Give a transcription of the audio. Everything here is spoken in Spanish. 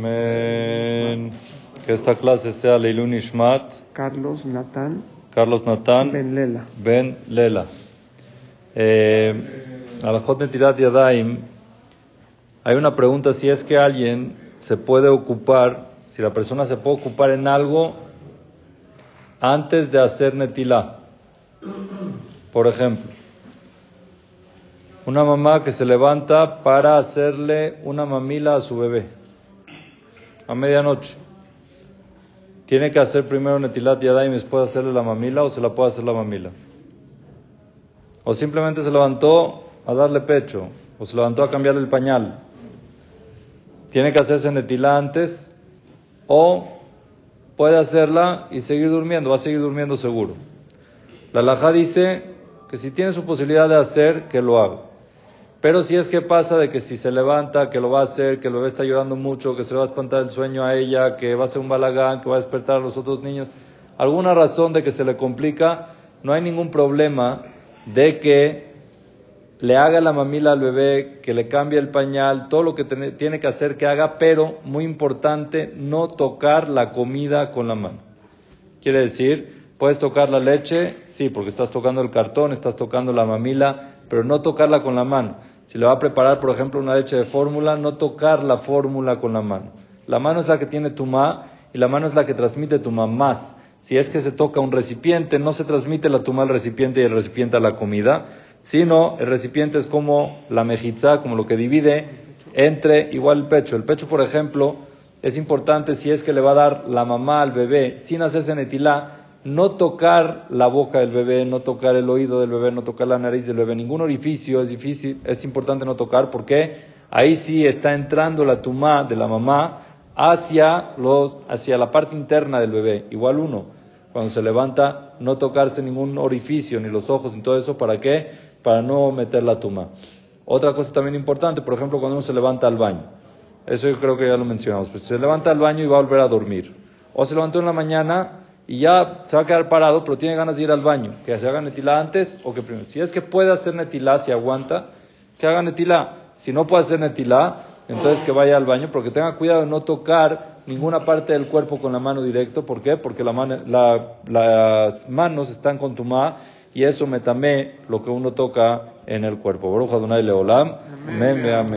Amén. Que esta clase sea Leilun Ishmat, Carlos Natán Carlos Natán Ben Lela. Ben Lela. Eh, Alajot Netirat Yadaim, hay una pregunta si es que alguien se puede ocupar, si la persona se puede ocupar en algo antes de hacer Netilá. Por ejemplo, una mamá que se levanta para hacerle una mamila a su bebé a medianoche. ¿Tiene que hacer primero Netilat Yadayim y después hacerle la mamila o se la puede hacer la mamila? O simplemente se levantó a darle pecho o se levantó a cambiarle el pañal. ¿Tiene que hacerse Netilá antes o puede hacerla y seguir durmiendo? Va a seguir durmiendo seguro. La Laja dice que si tiene su posibilidad de hacer, que lo haga. Pero si es que pasa de que si se levanta, que lo va a hacer, que el bebé está llorando mucho, que se le va a espantar el sueño a ella, que va a ser un balagán, que va a despertar a los otros niños, alguna razón de que se le complica, no hay ningún problema de que le haga la mamila al bebé, que le cambie el pañal, todo lo que tiene que hacer que haga, pero muy importante, no tocar la comida con la mano. Quiere decir, puedes tocar la leche, sí, porque estás tocando el cartón, estás tocando la mamila, pero no tocarla con la mano. Si le va a preparar, por ejemplo, una leche de fórmula, no tocar la fórmula con la mano. La mano es la que tiene tu ma y la mano es la que transmite tu más. Si es que se toca un recipiente, no se transmite la tuma al recipiente y el recipiente a la comida, sino el recipiente es como la mejizá, como lo que divide entre igual el pecho. El pecho, por ejemplo, es importante si es que le va a dar la mamá al bebé sin hacerse netilá, no tocar la boca del bebé, no tocar el oído del bebé, no tocar la nariz del bebé, ningún orificio es difícil, es importante no tocar porque ahí sí está entrando la tumá de la mamá hacia, los, hacia la parte interna del bebé. Igual uno, cuando se levanta, no tocarse ningún orificio, ni los ojos, ni todo eso, ¿para qué? Para no meter la tumá. Otra cosa también importante, por ejemplo, cuando uno se levanta al baño. Eso yo creo que ya lo mencionamos. Pues se levanta al baño y va a volver a dormir. O se levantó en la mañana y ya se va a quedar parado, pero tiene ganas de ir al baño, que se haga netilá antes o que primero. Si es que puede hacer netilá, si aguanta, que haga netilá. Si no puede hacer netilá, entonces que vaya al baño, porque tenga cuidado de no tocar ninguna parte del cuerpo con la mano directo. ¿Por qué? Porque las manos están con tu ma y eso me tamé lo que uno toca en el cuerpo. Baruch Adonai Leolam. Amén.